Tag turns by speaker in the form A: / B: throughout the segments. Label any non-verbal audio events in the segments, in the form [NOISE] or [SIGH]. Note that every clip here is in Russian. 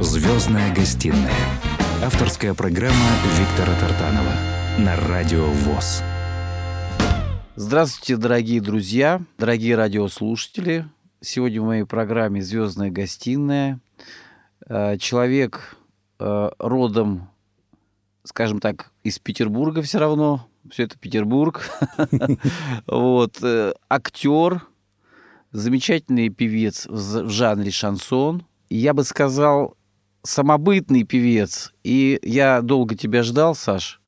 A: Звездная гостиная. Авторская программа Виктора Тартанова на Радио ВОЗ.
B: Здравствуйте, дорогие друзья, дорогие радиослушатели. Сегодня в моей программе «Звездная гостиная» э, человек э, родом, скажем так, из Петербурга все равно, все это Петербург, [LAUGHS] вот, э, актер, замечательный певец в жанре шансон, я бы сказал, самобытный певец, и я долго тебя ждал, Саш.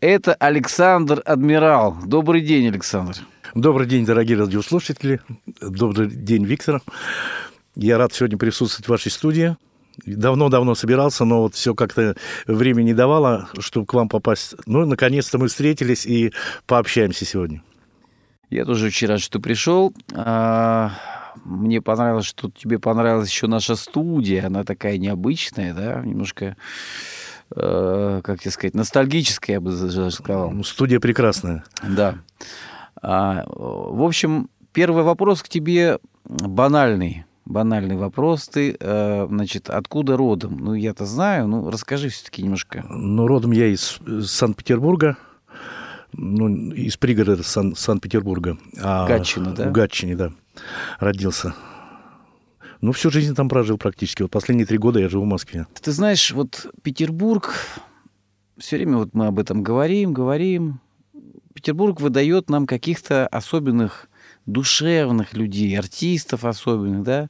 B: Это Александр Адмирал. Добрый день, Александр.
C: Добрый день, дорогие радиослушатели. Добрый день, Виктор. Я рад сегодня присутствовать в вашей студии. Давно-давно собирался, но вот все как-то время не давало, чтобы к вам попасть. Ну, наконец-то мы встретились и пообщаемся сегодня.
B: Я тоже очень рад, что пришел. Мне понравилось, что тебе понравилась еще наша студия. Она такая необычная, да, немножко, э, как тебе сказать, ностальгическая, я бы даже сказал.
C: Ну, студия прекрасная.
B: Да. А, в общем, первый вопрос к тебе банальный. Банальный вопрос. Ты, э, значит, откуда родом? Ну, я-то знаю, ну, расскажи все-таки немножко.
C: Ну, родом я из Санкт-Петербурга ну, из пригорода Сан- Санкт-Петербурга.
B: А Гатчина, да?
C: В Гатчине, да родился. Ну, всю жизнь там прожил практически. Вот последние три года я живу в Москве.
B: Ты знаешь, вот Петербург, все время вот мы об этом говорим, говорим. Петербург выдает нам каких-то особенных душевных людей, артистов особенных, да.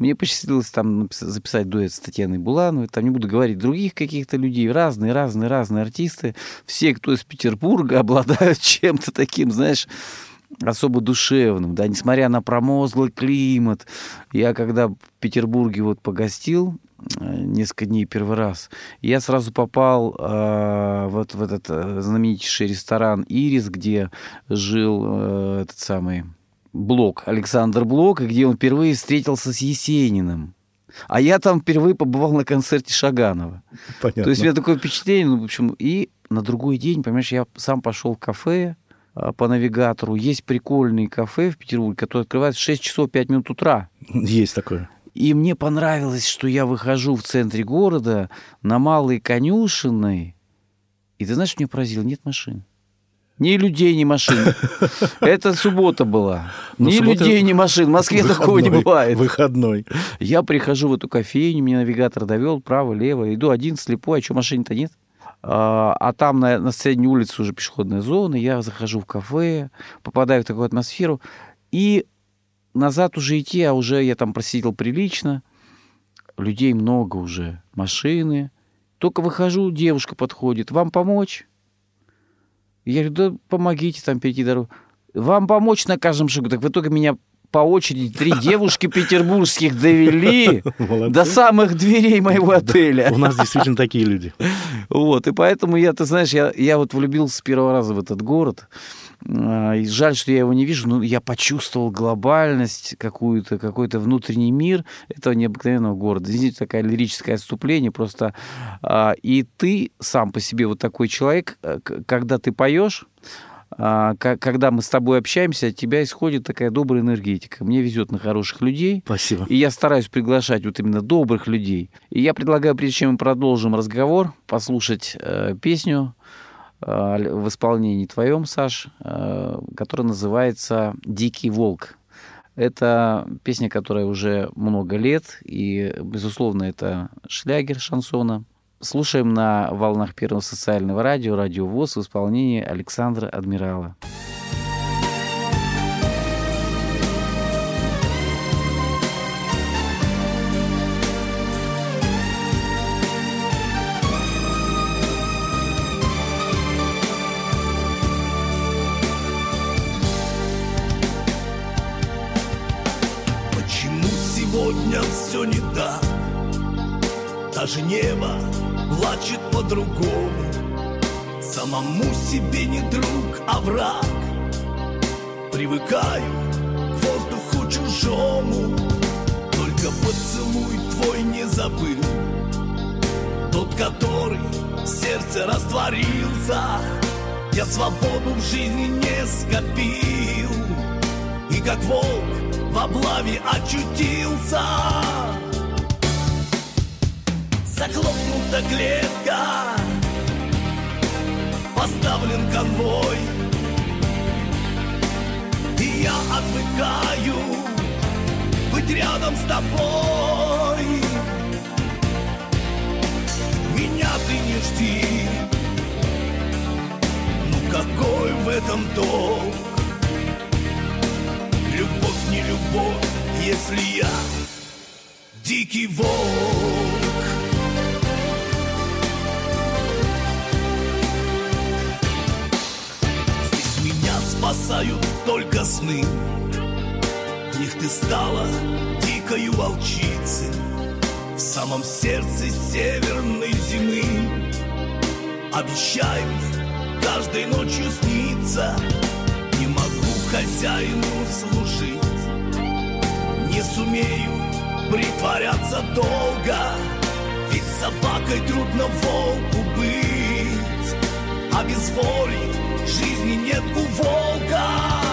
B: Мне посчастливилось там записать дуэт с Татьяной Булановой, там не буду говорить других каких-то людей, разные, разные, разные артисты. Все, кто из Петербурга, [LAUGHS] обладают чем-то таким, знаешь, особо душевным, да, несмотря на промозглый климат. Я когда в Петербурге вот погостил э, несколько дней первый раз, я сразу попал э, вот в этот э, знаменитейший ресторан «Ирис», где жил э, этот самый Блок, Александр Блок, где он впервые встретился с Есениным. А я там впервые побывал на концерте Шаганова. Понятно. То есть у меня такое впечатление, ну, в общем, и на другой день, понимаешь, я сам пошел в кафе, а, по навигатору. Есть прикольные кафе в Петербурге, которые открываются в 6 часов 5 минут утра.
C: Есть такое.
B: И мне понравилось, что я выхожу в центре города на Малой Конюшиной. И ты знаешь, что меня поразило? Нет машин. Ни людей, ни машин. [LAUGHS] Это суббота была. Ну, ни людей, ни машин. В Москве такого не бывает.
C: Выходной.
B: Я прихожу в эту кофейню, меня навигатор довел право, лево. Иду один слепой, а что машин-то нет? А, а там на, на средней улице уже пешеходная зона, я захожу в кафе, попадаю в такую атмосферу, и назад уже идти, а уже я там просидел прилично, людей много уже, машины. Только выхожу, девушка подходит, вам помочь? Я говорю, да помогите там перейти дорогу. Вам помочь на каждом шагу. Так в итоге меня по очереди три девушки петербургских довели до самых дверей моего отеля.
C: У нас действительно такие люди.
B: Вот, и поэтому я, ты знаешь, я, я вот влюбился с первого раза в этот город. А, и жаль, что я его не вижу, но я почувствовал глобальность какую-то, какой-то внутренний мир этого необыкновенного города. Извините, такое лирическое отступление просто. А, и ты сам по себе вот такой человек, э, когда ты поешь, когда мы с тобой общаемся, от тебя исходит такая добрая энергетика. Мне везет на хороших людей.
C: Спасибо.
B: И я стараюсь приглашать вот именно добрых людей. И я предлагаю, прежде чем мы продолжим разговор, послушать э, песню э, в исполнении твоем, Саш, э, которая называется «Дикий волк». Это песня, которая уже много лет, и, безусловно, это шлягер шансона. Слушаем на волнах Первого социального радио, радио ВОЗ в исполнении Александра Адмирала.
D: Почему сегодня все не так? Даже небо плачет по-другому. Самому себе не друг, а враг. Привыкаю к воздуху чужому. Только поцелуй твой не забыл. Тот, который в сердце растворился. Я свободу в жизни не скопил. И как волк в облаве очутился Замкнута клетка. Поставлен конвой. И я отвыкаю Быть рядом с тобой. Меня ты не жди. Ну какой в этом толк Любовь не любовь, если я дикий волк только сны. В них ты стала дикою волчицей В самом сердце северной зимы. Обещай мне каждой ночью сниться Не могу хозяину служить. Не сумею притворяться долго Ведь собакой трудно волку быть. А без воли жизни нет у волка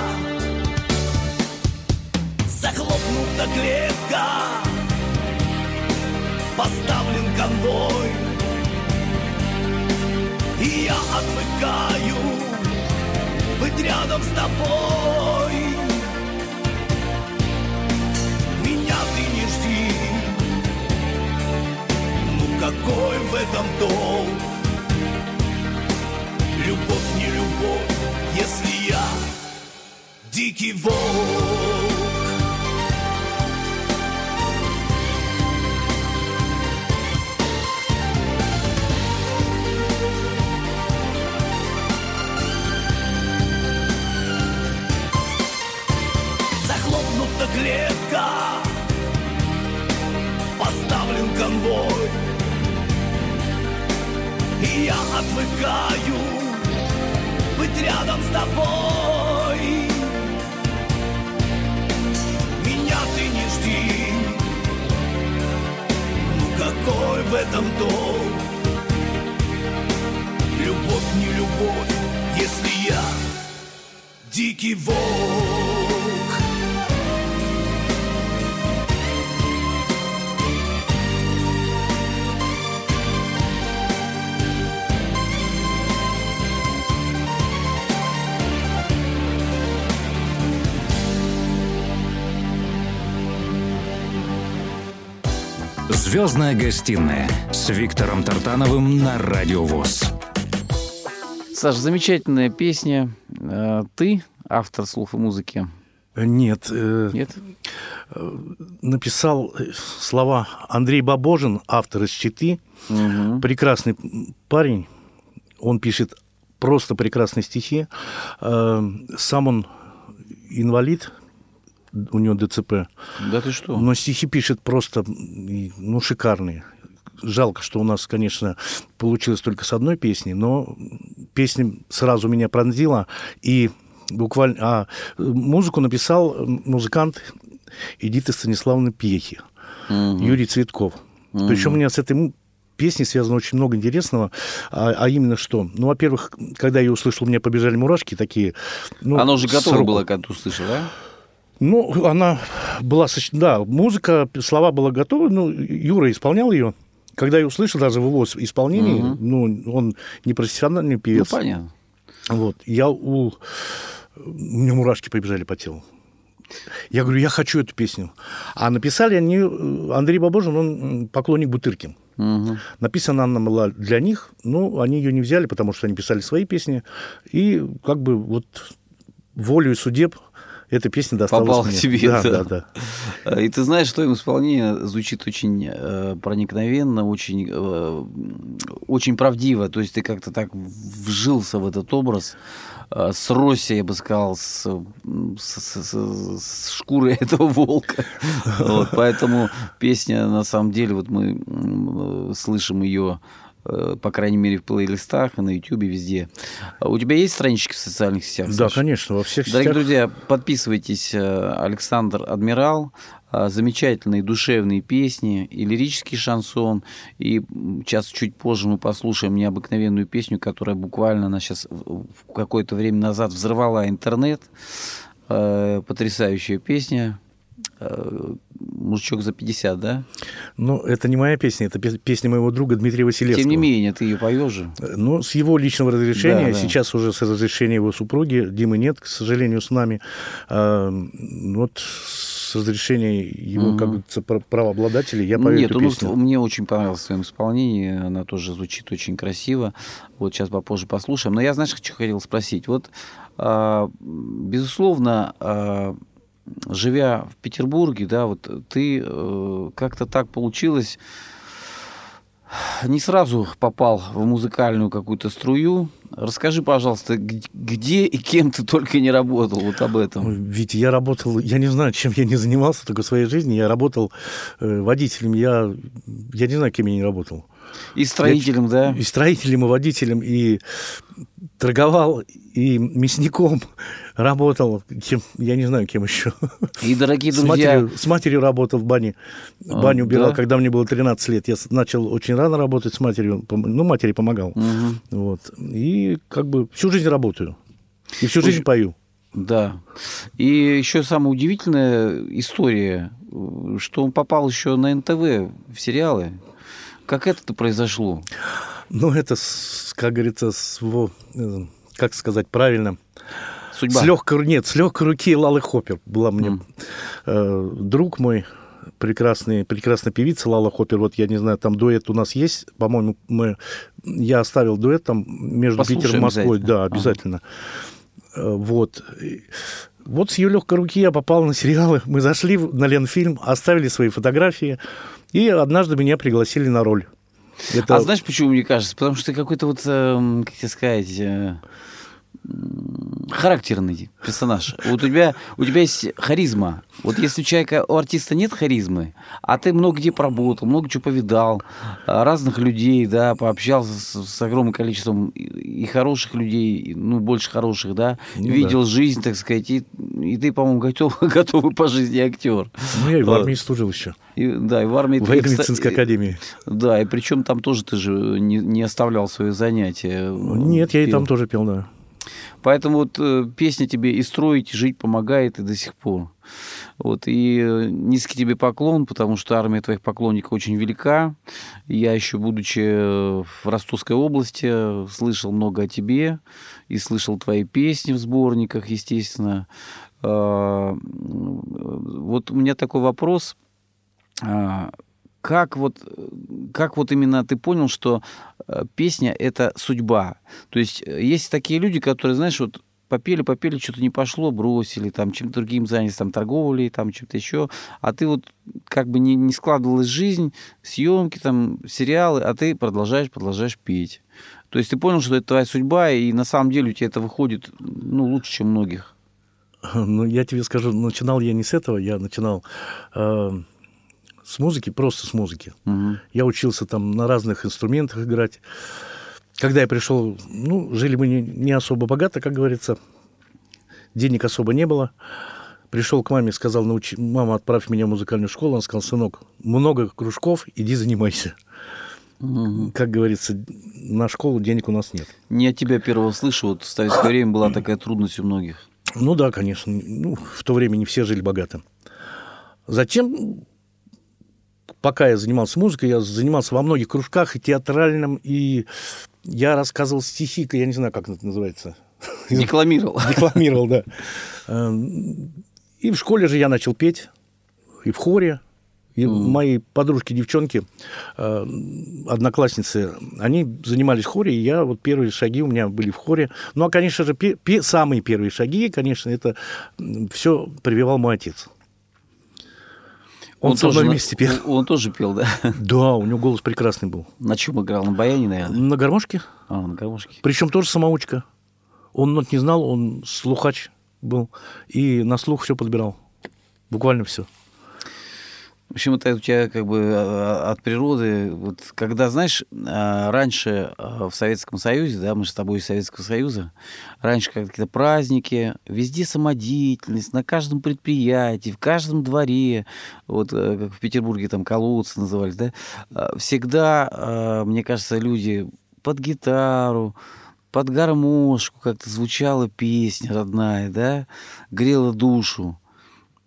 D: Захлопнута клетка Поставлен конвой. И я отвыкаю Быть рядом с тобой. Меня ты не жди. Ну какой в этом толк Любовь не любовь, если я дикий волк клетка. Поставлен конвой. И я отвыкаю Быть рядом с тобой. Меня ты не жди. Ну какой в этом толк Любовь не любовь, если я дикий волк
A: Звездная гостиная с Виктором Тартановым на Радио ВОЗ.
B: Саша, замечательная песня. Э, Ты автор слов и музыки?
C: Нет, э,
B: Нет?
C: написал э, слова Андрей Бабожин, автор из Читы.
B: Мгм.
C: Прекрасный парень. Он пишет просто прекрасные стихи. Э, Сам он инвалид, у него ДЦП.
B: Да ты что?
C: Но стихи пишет просто, ну, шикарные. Жалко, что у нас, конечно, получилось только с одной песней, но песня сразу меня пронзила. И буквально... А музыку написал музыкант Эдиты Станиславовны Пьехи,
B: Мгм.
C: Юрий Цветков. Причем у меня с этой песней связано очень много интересного. А, а именно что? Ну, во-первых, когда я ее услышал, у меня побежали мурашки такие. Ну,
B: Оно уже готово
C: руку.
B: было, когда ты услышал, да?
C: Ну, она была... соч- Да, музыка, слова была готова. Ну, Юра исполнял ее. Когда я услышал даже в его исполнении,
B: Мгм.
C: ну, он не профессиональный
B: Ну,
C: певец.
B: понятно.
C: Вот. Я у... У меня мурашки побежали по телу. Я говорю, я хочу эту песню. А написали они... э, Андрей Бабожин, он поклонник Бутырки.
B: Мгм.
C: Написана она была для них, но они ее не взяли, потому что они писали свои песни. И как бы вот волею судеб эта песня досталась
B: Попала к
C: мне.
B: тебе,
C: да,
B: да.
C: да, да.
B: Э, И ты знаешь, что им исполнение звучит очень э, проникновенно, очень, э, очень правдиво. То есть ты как-то так вжился в этот образ, э, сросся, я бы сказал, с, с, с- с- с шкурой [LAUGHS] этого волка. Вот, поэтому песня, на самом деле, вот мы э, слышим ее по крайней мере, в плейлистах и на Ютубе, везде. А У тебя есть странички в социальных сетях?
C: Да,
B: Саша?
C: конечно, во всех
B: Дорогие
C: сетях.
B: друзья, подписывайтесь. э, Александр Адмирал. э, Замечательные душевные песни и лирический шансон. И сейчас чуть позже мы послушаем необыкновенную песню, которая буквально она сейчас в какое-то время назад взорвала интернет. Э, Потрясающая песня. Э, мужичок за 50, да?
C: Ну, это не моя песня, это пе- песня моего друга Дмитрия Василевского.
B: Тем не менее, ты ее поешь же.
C: Ну, с его личного разрешения,
B: Да, да.
C: сейчас уже с разрешения его супруги, Димы нет, к сожалению, с нами. А, вот с разрешения его, как говорится, пра- правообладателей, я пою
B: Нет,
C: эту
B: ну,
C: песню.
B: мне очень понравилось в твоем исполнении. Она тоже звучит очень красиво. Вот сейчас попозже послушаем. Но я, знаешь, что хотел спросить. Вот, а, безусловно, а, живя в Петербурге, да, вот ты э, как-то так получилось, не сразу попал в музыкальную какую-то струю. Расскажи, пожалуйста, где и кем ты только не работал, вот об этом.
C: Витя, я работал, я не знаю, чем я не занимался только в своей жизни. Я работал э, водителем, я, я не знаю, кем я не работал.
B: И строителем, да?
C: И строителем, и водителем, и торговал, и мясником работал. Кем, я не знаю, кем еще.
B: И, дорогие
C: С
B: друзья,
C: матерью, с матерью работал в бане.
B: А,
C: Баню убирал,
B: да?
C: когда мне было 13 лет. Я с- начал очень рано работать с матерью. Ну, матери помогал.
B: Мгм.
C: Вот. И как бы всю жизнь работаю. И всю жизнь пою.
B: Да. И еще самая удивительная история, э, что он попал еще на НТВ в сериалы. Как это произошло?
C: Ну, это, как говорится, с э, как сказать правильно,
B: Судьба.
C: с легкой, нет, с легкой руки Лалы Хоппер была мне
B: М.
C: э, друг мой, прекрасный, прекрасная певица Лала Хоппер. Вот я не знаю, там дуэт у нас есть, по-моему, мы, я оставил дуэт там между
B: Послушаем
C: Питером и Москвой, да,
B: Ага.
C: обязательно. Э, Вот. Вот с ее легкой руки я попал на сериалы. Мы зашли на Ленфильм, оставили свои фотографии, и однажды меня пригласили на роль. Это...
B: А знаешь, почему мне кажется? Потому что ты какой-то вот, эм, как тебе сказать, э, характерный персонаж. Вот у тебя, у тебя есть харизма. Вот если у человека, у артиста нет харизмы, а ты много где поработал, много чего повидал, а, разных людей, да, пообщался с, с огромным количеством и, хороших людей, и, ну, больше хороших, да,
C: Ну
B: видел жизнь, так сказать, и, и ты, по-моему, готов, [LAUGHS] готовый по жизни актер.
C: Ну, я и в армии служил еще.
B: И, да, и в армии...
C: В военно-медицинской академии.
B: да, и причем там тоже ты же не, не оставлял свои занятия.
C: Нет, я и
B: Пел.
C: там тоже пел, да.
B: Поэтому вот э, песня тебе и строить, и жить помогает и до сих пор. Вот, и э, низкий тебе поклон, потому что армия твоих поклонников очень велика. Я еще, будучи э, в Ростовской области, слышал много о тебе и слышал твои песни в сборниках, естественно. А, Вот у меня такой вопрос. Как вот, как вот именно ты понял, что э, песня – это судьба? То есть э, есть такие люди, которые, знаешь, вот попели, попели, что-то не пошло, бросили, там, чем-то другим занялись, там, торговлей, там, чем-то еще, а ты вот как бы не, не складывалась жизнь, съемки, там, сериалы, а ты продолжаешь, продолжаешь петь. То есть ты понял, что это твоя судьба, и на самом деле у тебя это выходит, ну, лучше, чем многих. [LAUGHS]
C: Ну, я тебе скажу, начинал я не с этого, я начинал э, с музыки, просто с музыки.
B: Мгм.
C: Я учился там на разных инструментах играть. Когда я пришел, ну, жили мы не, не особо богато, как говорится. Денег особо не было. Пришел к маме, сказал, научи, мама, отправь меня в музыкальную школу. Он сказал, сынок, много кружков, иди занимайся.
B: Мгм.
C: Как говорится, на школу денег у нас нет.
B: Не от тебя первого слышу, вот в советское время была такая трудность у многих.
C: Ну да, конечно. Ну, в то время не все жили богато. Затем, пока я занимался музыкой, я занимался во многих кружках, и театральном, и я рассказывал стихи, я не знаю, как это называется. [LAUGHS]
B: Декламировал.
C: Декламировал, да. [LAUGHS] Эм, И в школе же я начал петь, и в хоре. И мои подружки-девчонки, э, одноклассницы, они занимались в хоре, и я вот первые шаги у меня были в хоре. Ну, а, конечно же, пе- пе- самые первые шаги, конечно, это все прививал мой отец. Он, со
B: тоже
C: мной
B: на-
C: вместе пел.
B: Он, [LAUGHS] он тоже пел, да?
C: Да, у него голос прекрасный был.
B: На чем играл? На баяне, наверное?
C: На гармошке,
B: А, на гармошке.
C: причем тоже самоучка. Он нот не знал, он слухач был, и на слух все подбирал. Буквально все.
B: В общем, это у тебя как бы а, от природы. Вот когда, знаешь, а, раньше в Советском Союзе, да, мы же с тобой из Советского Союза, раньше какие-то праздники, везде самодеятельность, на каждом предприятии, в каждом дворе, вот э, как в Петербурге там колодцы назывались, да, всегда, мне кажется, люди под гитару, под гармошку как-то звучала песня родная, да, грела душу.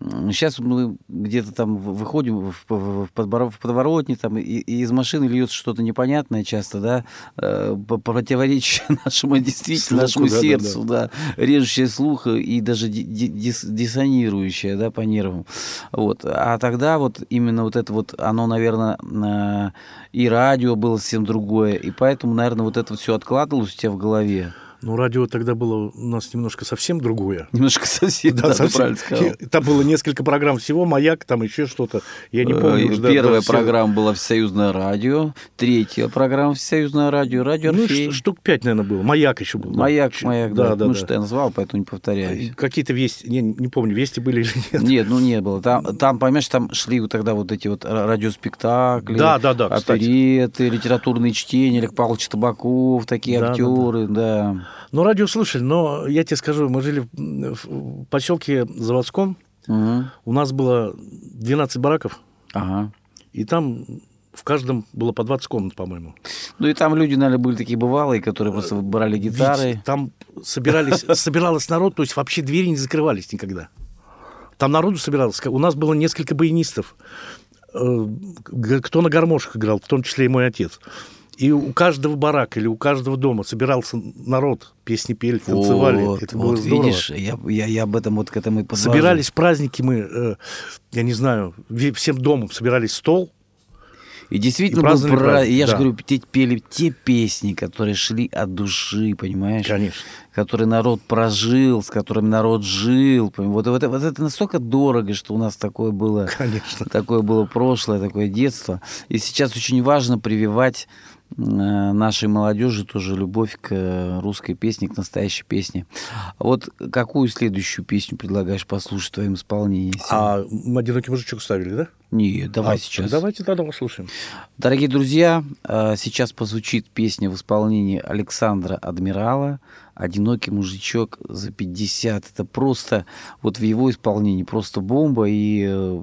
B: Сейчас мы где-то там выходим в, подворотне, там, и, и из машины льется что-то непонятное часто, да, э, противоречащее [LAUGHS] нашему действительно,
C: Слуху,
B: нашему
C: да, да,
B: сердцу, да, режущее слух и даже ди- ди- дис- диссонирующее, да, по нервам. Вот. А тогда вот именно вот это вот, оно, наверное, на- и радио было совсем другое, и поэтому, наверное, вот это все откладывалось у тебя в голове.
C: Ну, радио тогда было у нас немножко совсем другое.
B: Немножко совсем, да, ты
C: совсем.
B: правильно сказал.
C: Там было несколько программ всего, «Маяк», там еще что-то. Я не помню.
B: Э,
C: уже, да,
B: Первая
C: да, все.
B: программа была Всесоюзное радио, третья программа Всесоюзное радио, радио
C: Ну,
B: Орфей.
C: штук пять, наверное, было. «Маяк» еще был. да.
B: Маяк,
C: Ч-
B: маяк, да.
C: Да, да,
B: ну,
C: да.
B: что я назвал, поэтому не повторяюсь.
C: Какие-то вести, не, не помню, вести были или нет.
B: Нет, ну не было. Там, там, понимаешь, там шли вот тогда вот эти вот ра- радиоспектакли,
C: Да, да, да, кстати.
B: опереты, литературные чтения, Олег Павлович Табаков, такие
C: Да, да,
B: актеры, да.
C: Ну, радио слушали, но я тебе скажу, мы жили в, поселке Заводском,
B: Мгм.
C: у нас было 12 бараков,
B: Ага.
C: и там в каждом было по 20 комнат, по-моему.
B: Ну и там люди, наверное, были такие бывалые, которые просто брали гитары.
C: Ведь там собирались, [LAUGHS] собиралось народ, то есть вообще двери не закрывались никогда. Там народу собиралось. У нас было несколько баянистов. Э, Кто на гармошках играл, в том числе и мой отец. И у каждого барака или у каждого дома собирался народ, песни пели, танцевали.
B: Вот,
C: Это
B: вот,
C: было здорово.
B: видишь, я, я, я об этом вот к этому и подвожу.
C: Собирались праздники мы, э, я не знаю, всем домом собирались стол.
B: И действительно
C: И
B: был пра-
C: праздник,
B: Я же
C: да.
B: говорю, те пели те песни, которые шли от души, понимаешь?
C: Конечно.
B: Которые народ прожил, с которыми народ жил. Вот, вот, вот это настолько дорого, что у нас такое было,
C: Конечно.
B: такое было прошлое, такое детство. И сейчас очень важно прививать нашей молодежи тоже любовь к э, русской песне, к настоящей песне. Вот какую следующую песню предлагаешь послушать в твоем исполнении?
C: А «Одинокий мужичок» ставили, да?
B: Нет, давай
C: А,
B: сейчас.
C: Давайте тогда послушаем.
B: Дорогие друзья, э, сейчас позвучит песня в исполнении Александра Адмирала «Одинокий мужичок за 50». Это просто, вот в его исполнении, просто бомба. И э,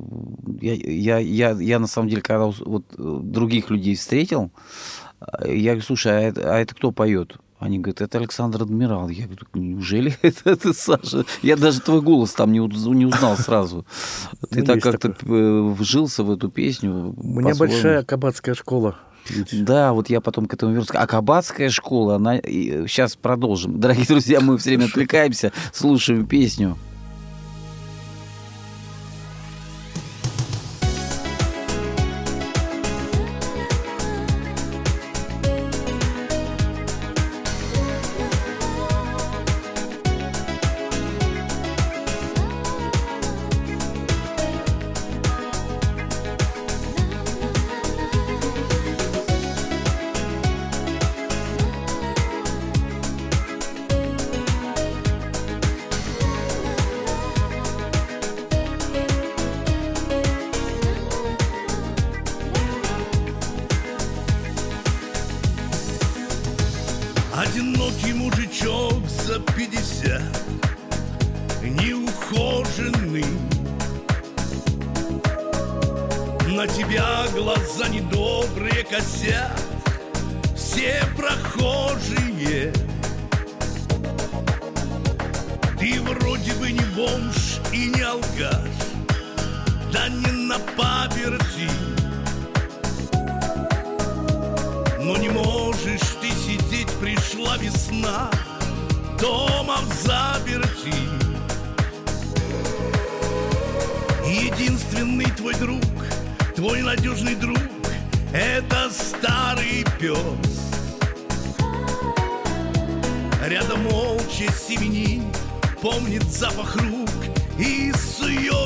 B: я, я, я, я на самом деле, когда вот э, других людей встретил, э, я говорю, слушай, а это, а это кто поет? Они говорят, это Александр Адмирал. Я говорю, неужели [LAUGHS] это, это Саша? Я даже твой голос там не, не узнал сразу. [LAUGHS] Ты
C: Ну,
B: так как-то э, вжился в эту песню.
C: У меня
B: по-своему.
C: большая кабацкая школа.
B: Да, вот я потом к этому вернусь. А кабацкая школа, она... Сейчас продолжим. Дорогие друзья, мы все время отвлекаемся, слушаем песню.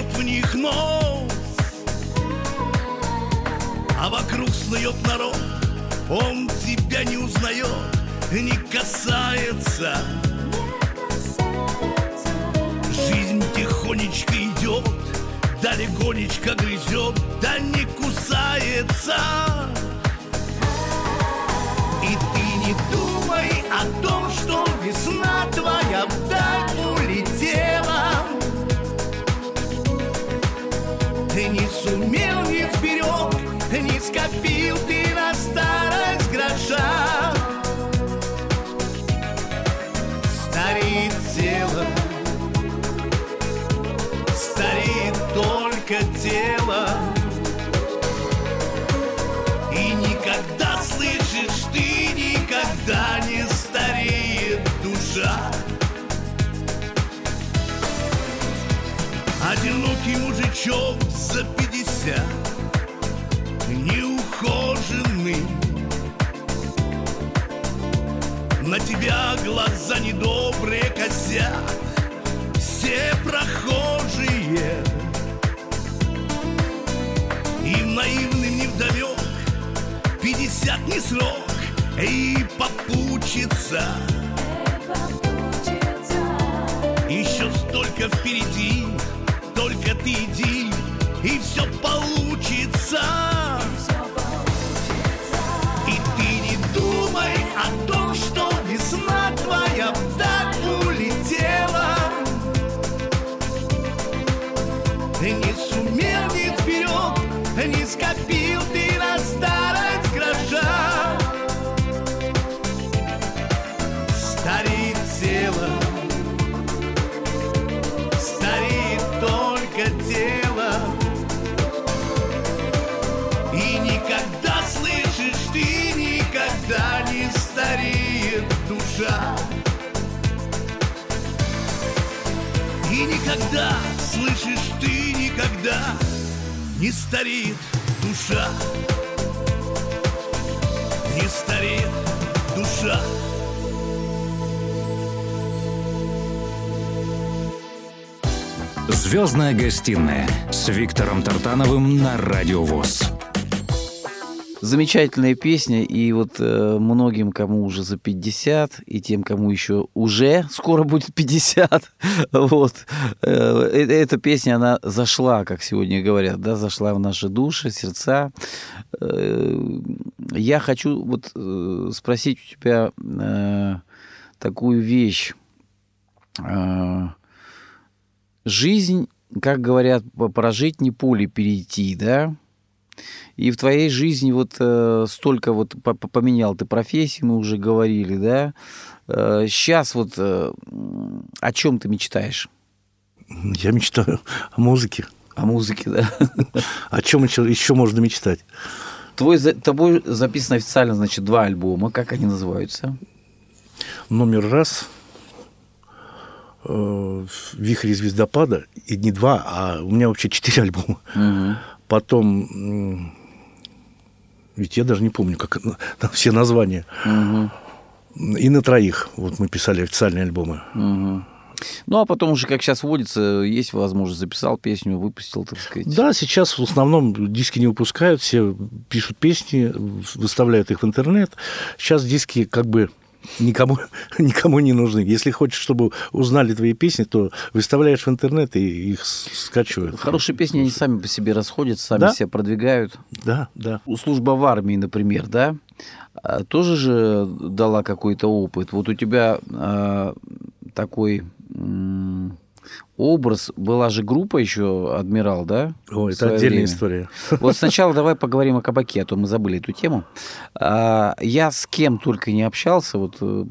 D: Сует в них нос А вокруг снует народ он тебя не узнает, не касается. Жизнь тихонечко идет, да легонечко грызет, да не кусается. И ты не думай о том, что весна твоя тебя глаза недобрые косят Все прохожие. Им наивным невдомек Пятьдесят не срок. И попучится Еще столько впереди. Только ты иди, и все получится. Не сумел ни вперед, не скопил ты на старость гроша. Старит тело, старит только тело И никогда, слышишь, ты никогда не стареет душа И никогда, ты никогда не стареет душа Не стареет душа
A: Звездная гостиная с Виктором Тартановым на Радио ВОЗ.
B: Замечательная песня, и вот э, многим, кому уже за 50, и тем, кому еще уже скоро будет 50, [LAUGHS] вот, э, э, эта песня, она зашла, как сегодня говорят, да, зашла в наши души, сердца. Э, я хочу вот э, спросить у тебя э, такую вещь. Э, жизнь, как говорят, прожить не поле перейти, да? И в твоей жизни вот э, столько вот по- по- поменял ты профессии, мы уже говорили, да? Э, сейчас вот э, о чем ты мечтаешь?
C: Я мечтаю о музыке.
B: О музыке, да?
C: О чем еще, еще можно мечтать?
B: Твой, тобой записано официально, значит, два альбома. Как они называются?
C: Номер раз э, «Вихрь звездопада». И не два, а у меня вообще четыре альбома.
B: Мгм.
C: Потом... Ведь я даже не помню, как там все названия.
B: Мгм.
C: И на троих. Вот мы писали официальные альбомы.
B: Мгм. Ну, а потом уже, как сейчас водится, есть возможность, записал песню, выпустил, так сказать.
C: Да, сейчас в основном диски не выпускают, все пишут песни, выставляют их в интернет. Сейчас диски как бы никому, [LAUGHS] никому не нужны. Если хочешь, чтобы узнали твои песни, то выставляешь в интернет и их скачивают.
B: Хорошие песни, они сами по себе расходятся, сами
C: Да.
B: себя продвигают.
C: Да, да.
B: Служба в армии, например, да, а, тоже же дала какой-то опыт. Вот у тебя а, такой м, образ, была же группа еще «Адмирал», да?
C: О, это отдельная
B: время?
C: история.
B: Вот сначала [LAUGHS] давай поговорим о кабаке, а то мы забыли эту тему. А, Я с кем только не общался, вот э,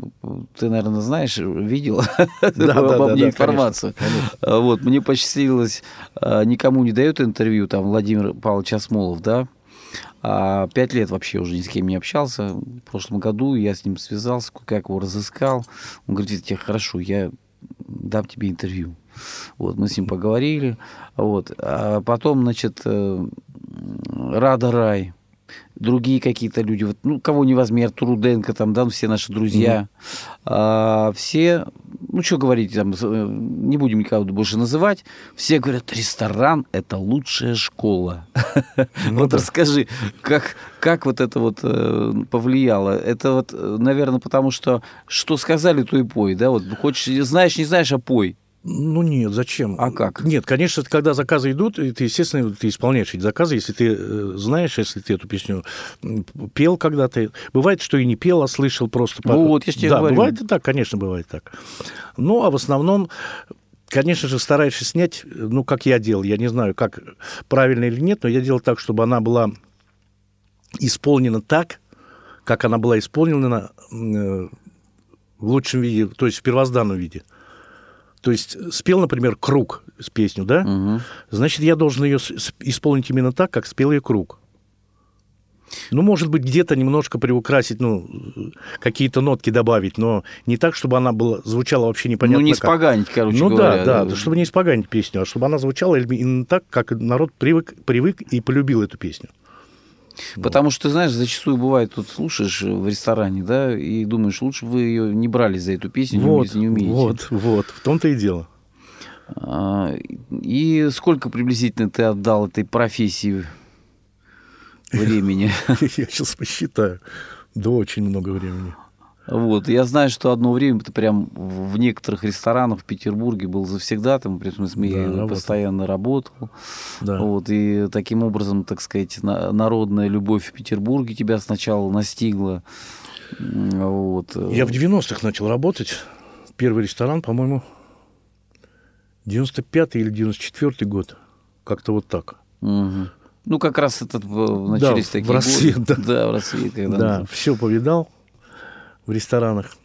B: ты, наверное, знаешь, видел
C: да,
B: обо [LAUGHS]
C: да,
B: мне
C: да,
B: информацию. А, Вот, мне посчастливилось, а, никому не дают интервью, там, Владимир Павлович Осмолов, да, а пять лет вообще уже ни с кем не общался. В прошлом году я с ним связался, как его разыскал. Он говорит, «Витя, тебе хорошо, я дам тебе интервью. Вот, мы с ним поговорили. Вот. А потом, значит, э, Рада Рай, другие какие-то люди, вот, ну, кого не возьми, Артур Руденко, там, да, ну, все наши друзья, А, все, ну, что говорить, там, э, не будем никого больше называть, все говорят, ресторан – это лучшая школа. Вот расскажи, как, как вот это вот э, повлияло? Это вот, наверное, потому что что сказали, то и пой, да? Вот хочешь, знаешь, не знаешь, а пой.
C: Ну нет, зачем?
B: А как?
C: Нет, конечно, когда заказы идут, ты, естественно, ты исполняешь эти заказы, если ты э, знаешь, если ты эту песню пел когда-то. Бывает, что и не пел, а слышал просто. по-
B: Ну вот, я тебе
C: да,
B: говорю.
C: бывает и так, конечно, бывает так. Ну, а в основном, конечно же, стараешься снять, ну, как я делал, я не знаю, как правильно или нет, но я делал так, чтобы она была исполнена так, как она была исполнена э, в лучшем виде, то есть в первозданном виде. То есть спел, например, круг с песню, да?
B: Мгм.
C: Значит, я должен ее исполнить именно так, как спел ее круг. Ну, может быть, где-то немножко приукрасить, ну, какие-то нотки добавить, но не так, чтобы она была, звучала вообще непонятно
B: ну, не
C: как.
B: испоганить, короче
C: Ну
B: говоря.
C: да, да, чтобы не испоганить песню, а чтобы она звучала именно так, как народ привык, привык и полюбил эту песню.
B: Потому что, ты знаешь, зачастую бывает, тут слушаешь в ресторане, да, и думаешь, лучше бы ее не брали за эту песню,
C: Вот,
B: не умеете.
C: вот, вот, в том-то и дело.
B: А, И сколько приблизительно ты отдал этой профессии времени? [LAUGHS]
C: Я сейчас посчитаю. Да очень много времени.
B: Вот. Я знаю, что одно время ты прям в некоторых ресторанах в Петербурге был завсегдатым, при смысле,
C: Да,
B: я
C: работал.
B: постоянно работал.
C: Да.
B: Вот, и таким образом, так сказать, на- народная любовь в Петербурге тебя сначала настигла. Вот.
C: Я в 90-х начал работать. Первый ресторан, по-моему, 95-й или 94-й год. Как-то вот так.
B: Мгм. Ну, как раз этот, э, начались
C: в
B: такие
C: рассвет,
B: годы.
C: да.
B: Да, в рассвет. Когда
C: Да, все повидал в ресторанах,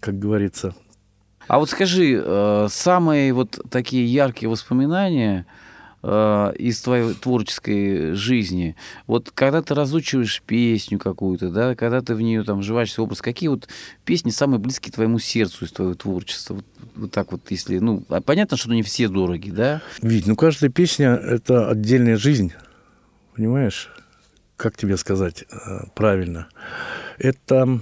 C: как говорится.
B: А вот скажи, э, самые вот такие яркие воспоминания э, из твоей творческой жизни, вот когда ты разучиваешь песню какую-то, да, когда ты в нее там вживаешься в образ, какие вот песни самые близкие твоему сердцу из твоего творчества? Вот, вот так вот, если, ну, а понятно, что не все дороги, да?
C: Ведь, ну, каждая песня – это отдельная жизнь. Понимаешь? Как тебе сказать э, правильно? Это...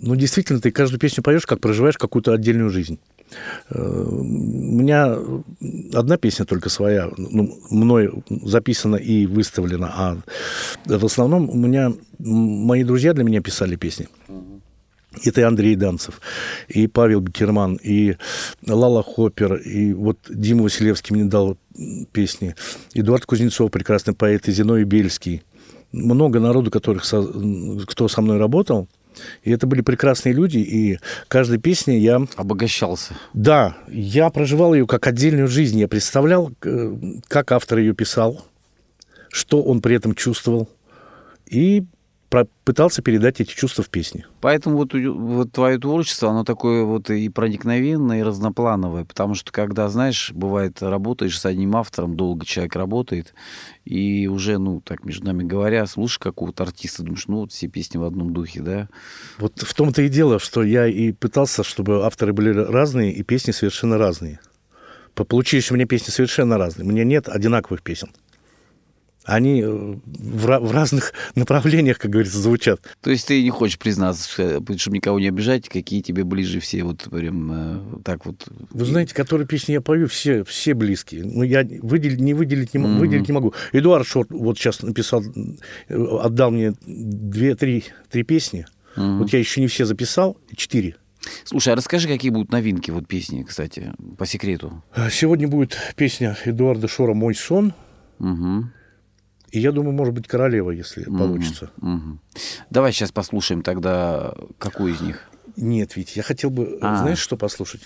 C: Ну, действительно, ты каждую песню поешь, как проживаешь какую-то отдельную жизнь. Э, У меня одна песня только своя, ну, мной записана и выставлена, а в основном у меня мои друзья для меня писали песни. Это и Андрей Данцев, и Павел Бекерман, и Лала Хоппер, и вот Дима Василевский мне дал песни, Эдуард Кузнецов, прекрасный поэт, и Зиной Бельский. Много народу, которых со- кто со мной работал, и это были прекрасные люди, и каждой песне я
B: Обогащался.
C: да, я проживал ее как отдельную жизнь. Я представлял, э, как автор ее писал, что он при этом чувствовал, и пытался передать эти чувства в песне.
B: Поэтому вот, вот твое творчество, оно такое вот и проникновенное, и разноплановое. Потому что, когда, знаешь, бывает, работаешь с одним автором, долго человек работает, и уже, ну, так, между нами говоря, слушаешь какого-то артиста, думаешь, ну, вот все песни в одном духе, да?
C: Вот в том-то и дело, что я и пытался, чтобы авторы были разные, и песни совершенно разные. По- Получились у меня песни совершенно разные. У меня нет одинаковых песен. Они э, в, в разных [LAUGHS] направлениях, как говорится, звучат.
B: То есть ты не хочешь признаться, что- чтобы никого не обижать, какие тебе ближе все, вот прям э, так вот.
C: Вы знаете, которые песни я пою, все, все близкие. Ну, я выделить, не выделить не,
B: Мгм.
C: выделить не могу. Эдуард Шорт вот сейчас написал, э, отдал мне две-три три песни.
B: Мгм.
C: Вот я еще не все записал, четыре.
B: Слушай, а расскажи, какие будут новинки вот песни, кстати, по секрету.
C: Сегодня будет песня Эдуарда Шора «Мой сон».
B: Мгм.
C: И я думаю, может быть, «Королева», если
B: Мгм.
C: получится.
B: Мгм. Давай сейчас послушаем тогда, какую из них.
C: Нет, ведь я хотел бы, э,
B: А.
C: знаешь, что послушать?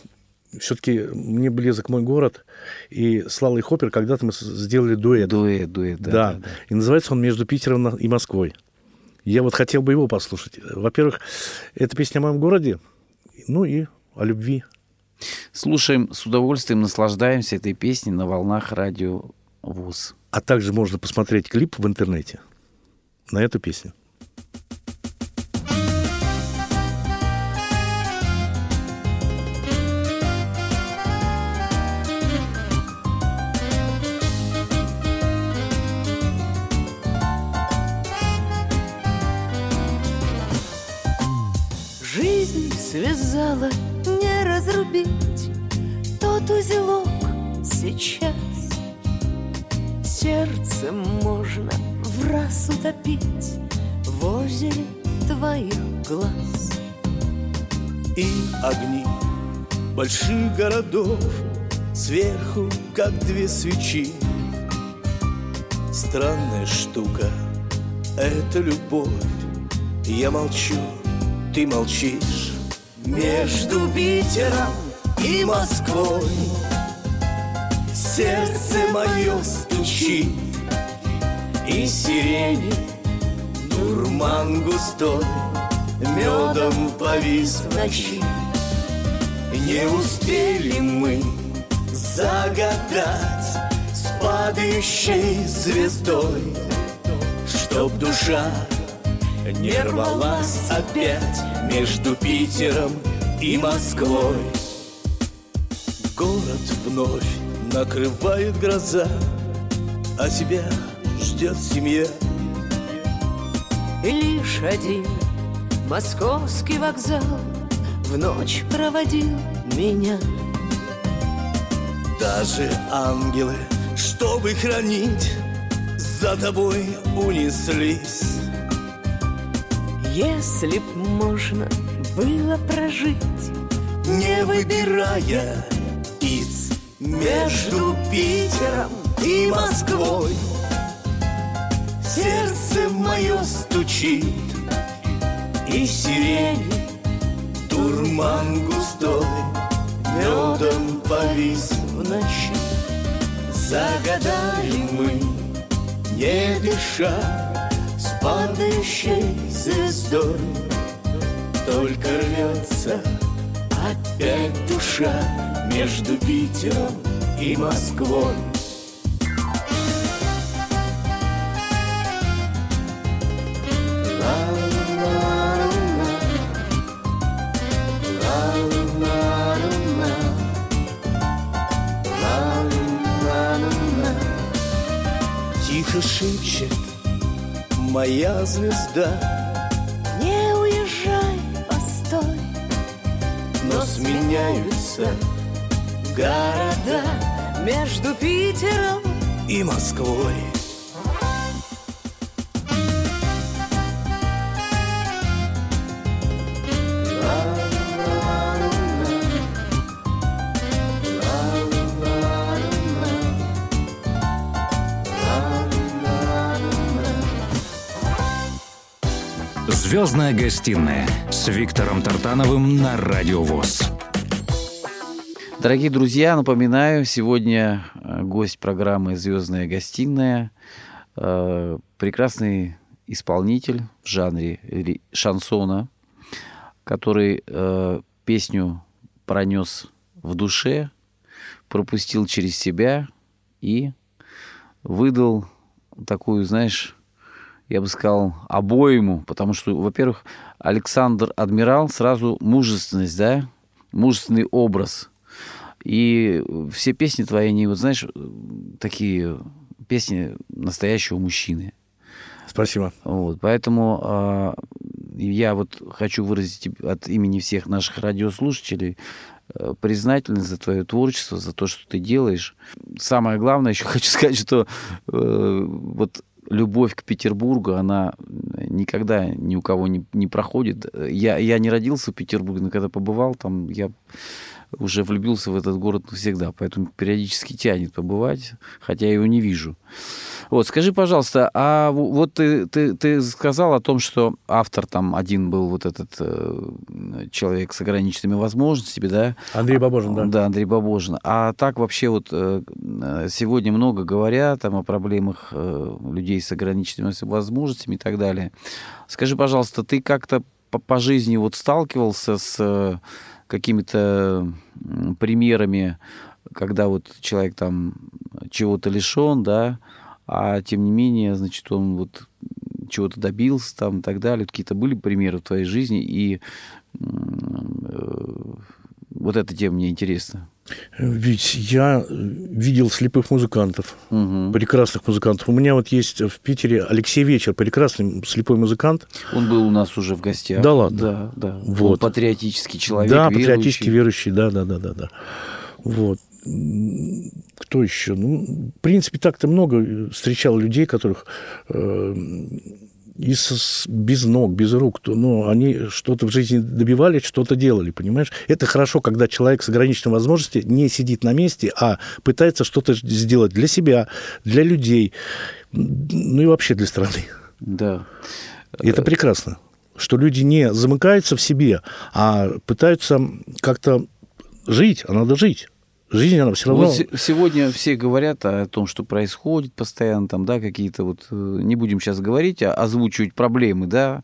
C: Все-таки мне близок мой город, и с Лалой Хоппер когда-то мы сделали дуэт.
B: Дуэт, дуэт, да.
C: Да,
B: да, да.
C: и называется он «Между Питером и Москвой». Я вот хотел бы его послушать. Во-первых, это песня о моем городе, ну и о любви.
B: Слушаем с удовольствием, наслаждаемся этой песней на волнах радио ВУЗ.
C: А также можно посмотреть клип в интернете на эту песню.
E: Жизнь связала, не разрубить Тот узелок сейчас Сердцем можно в раз утопить В озере твоих глаз.
D: И огни больших городов Сверху, как две свечи. Странная штука — это любовь. Я молчу, ты молчишь. Между Питером и Москвой Сердце мое стучит И сирени дурман густой Медом повис в ночи. Не успели мы загадать С падающей звездой Чтоб душа не рвалась опять Между Питером и Москвой. Город вновь накрывает гроза А тебя ждет семья
E: И лишь один московский вокзал В ночь проводил меня.
D: Даже ангелы, чтобы хранить За тобой унеслись.
E: Если б можно было прожить
D: Не выбирая из Между Питером и Москвой. Сердце мое стучит И сирени Дурман густой Медом повис в ночи. Загадали мы, не дыша С падающей звездой Только рвется опять душа Между Питером и Москвой. Тихо шепчет моя звезда.
E: Не уезжай, постой
D: Но сменяются города
E: Между Питером
D: и Москвой
A: Звездная гостиная с Виктором Тартановым на Радио ВОЗ.
B: Дорогие друзья, напоминаю, сегодня э, гость программы «Звездная гостиная», э, прекрасный исполнитель в жанре шансона, который э, песню пронес в душе, пропустил через себя и выдал такую, знаешь, я бы сказал, обоему, потому что, во-первых, Александр Адмирал сразу мужественность, да, мужественный образ. И все песни твои, они, вот знаешь, такие песни настоящего мужчины.
C: Спасибо.
B: Вот, поэтому а, я вот хочу выразить от имени всех наших радиослушателей э, признательность за твое творчество, за то, что ты делаешь. Самое главное, [LAUGHS] еще хочу сказать, что э, вот любовь к Петербургу, она никогда ни у кого не, не проходит. Я, я не родился в Петербурге, но когда побывал там, я уже влюбился в этот город навсегда, поэтому периодически тянет побывать, хотя я его не вижу. Вот, скажи, пожалуйста, а вот ты, ты, ты сказал о том, что автор там один был вот этот э, человек с ограниченными возможностями, да?
C: Андрей Бабожин, да.
B: Да, Андрей Бабожин. А так вообще вот э, э, сегодня много говорят там о проблемах э, людей с ограниченными возможностями и так далее. Скажи, пожалуйста, ты как-то по, по жизни вот сталкивался с э, какими-то примерами, когда вот человек там чего-то лишен, да, а тем не менее, значит, он вот чего-то добился там и так далее. Какие-то были примеры в твоей жизни, и э, вот эта тема мне интересна.
C: Ведь я э, видел слепых музыкантов,
B: Мгм.
C: прекрасных музыкантов. У меня вот есть в Питере Алексей Вечер, прекрасный слепой музыкант.
B: Он был у нас уже в гостях.
C: Да ладно?
B: Да, да.
C: Вот.
B: Он патриотический человек,
C: да,
B: верующий.
C: патриотически верующий, да, да, да, да, да. Вот. Кто еще? Ну, в принципе, так-то много встречал людей, которых э, и с- без ног, без рук, то, ну, они что-то в жизни добивались, что-то делали, понимаешь? Это хорошо, когда человек с ограниченной возможностью не сидит на месте, а пытается что-то сделать для себя, для людей, ну и вообще для страны.
B: Да.
C: И это прекрасно, что люди не замыкаются в себе, а пытаются как-то жить, а надо жить. Жизнь, она все равно...
B: Вот се- сегодня все говорят о том, что происходит постоянно, там, да, какие-то вот, э, не будем сейчас говорить, а озвучивать проблемы, да,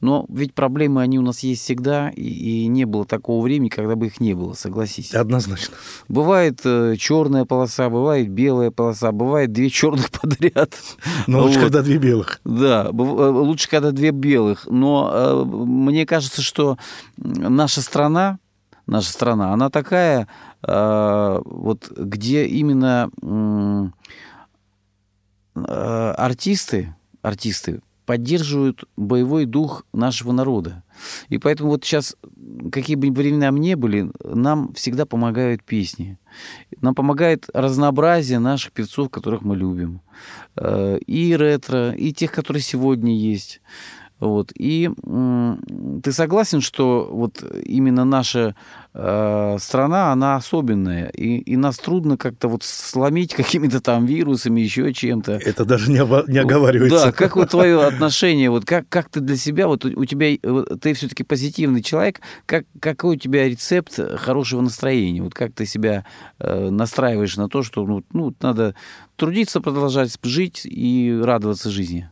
B: но ведь проблемы, они у нас есть всегда, и, и не было такого времени, когда бы их не было, согласись.
C: Однозначно.
B: Бывает э, черная полоса, бывает белая полоса, бывает две черных [LAUGHS] подряд.
C: Но лучше,
B: Вот.
C: когда две белых.
B: Да, э, лучше, когда две белых. Но мне кажется, что наша страна, наша страна, она такая, вот где именно э, артисты, артисты поддерживают боевой дух нашего народа. И поэтому вот сейчас, какие бы времена ни были, нам всегда помогают песни. Нам помогает разнообразие наших певцов, которых мы любим. Э, И ретро, и тех, которые сегодня есть. Вот. И ты согласен, что вот именно наша э, страна, она особенная, и, и нас трудно как-то вот сломить [LAUGHS] какими-то там вирусами, еще чем-то.
C: Это даже не, оба- не оговаривается.
B: Да, как вот [LAUGHS] твое отношение, вот как, как ты для себя, вот у, у тебя, э, вот ты все-таки позитивный человек, как, какой у тебя рецепт хорошего настроения? Вот как ты себя э, настраиваешь на то, что ну, ну, надо трудиться, продолжать жить и радоваться жизни?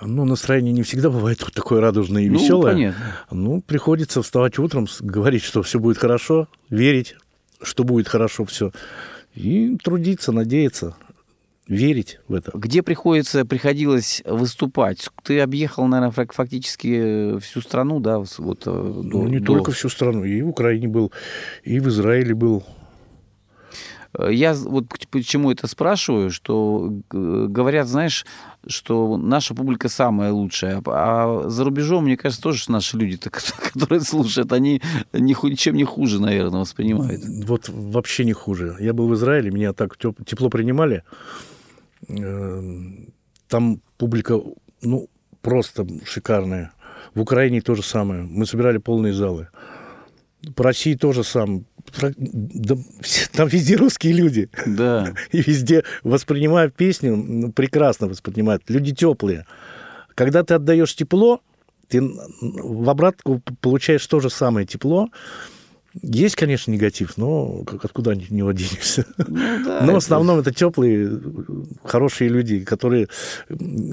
C: Ну, настроение не всегда бывает вот такое радужное и
B: Ну,
C: веселое.
B: понятно.
C: Ну, приходится вставать утром, говорить, что все будет хорошо, верить, что будет хорошо все. И трудиться, надеяться, верить в это.
B: Где приходится, приходилось выступать? Ты объехал, наверное, фак- фактически всю страну, да? Вот, э,
C: Ну,
B: до-
C: не
B: до-
C: только всю страну. И в Украине был, и в Израиле был.
B: Э, Я вот почему это спрашиваю, что говорят, знаешь, что наша публика самая лучшая, а за рубежом, мне кажется, тоже наши люди, [LAUGHS] которые слушают, они ничем не хуже, наверное, воспринимают.
C: Вот вообще не хуже. Я был в Израиле, меня так теп- тепло принимали. Эм, Там публика, ну, просто шикарная. В Украине то же самое. Мы собирали полные залы. По России тоже самое. Да там везде русские люди.
B: Да. [LAUGHS]
C: И везде воспринимают песню, ну, прекрасно воспринимают. Люди теплые. Когда ты отдаешь тепло, ты в обратку получаешь то же самое тепло. Есть, конечно, негатив, но откуда от него денешься?
B: Ну, да, [LAUGHS]
C: Но в
B: это-
C: основном это теплые, хорошие люди, которые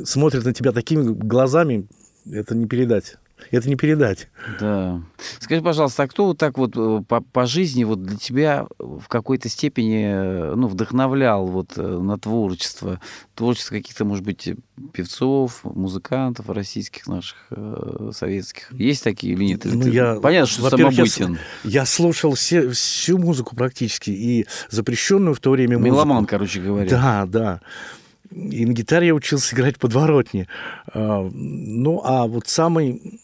C: смотрят на тебя такими глазами, это не передать. Это не передать.
B: Да. Скажи, пожалуйста, а кто вот так вот э, по, по жизни вот для тебя в какой-то степени э, ну, вдохновлял вот э, на творчество? Творчество каких-то, может быть, певцов, музыкантов российских наших, э, советских? Есть такие или нет? Или
C: Ну,
B: ты-
C: я,
B: Понятно, что
C: во-первых, я
B: самобытен.
C: Я слушал все, всю музыку практически, и запрещенную в то время музыку.
B: Меломан, короче говоря.
C: Да, да. И на гитаре я учился играть подворотни. А, Ну, а вот самый,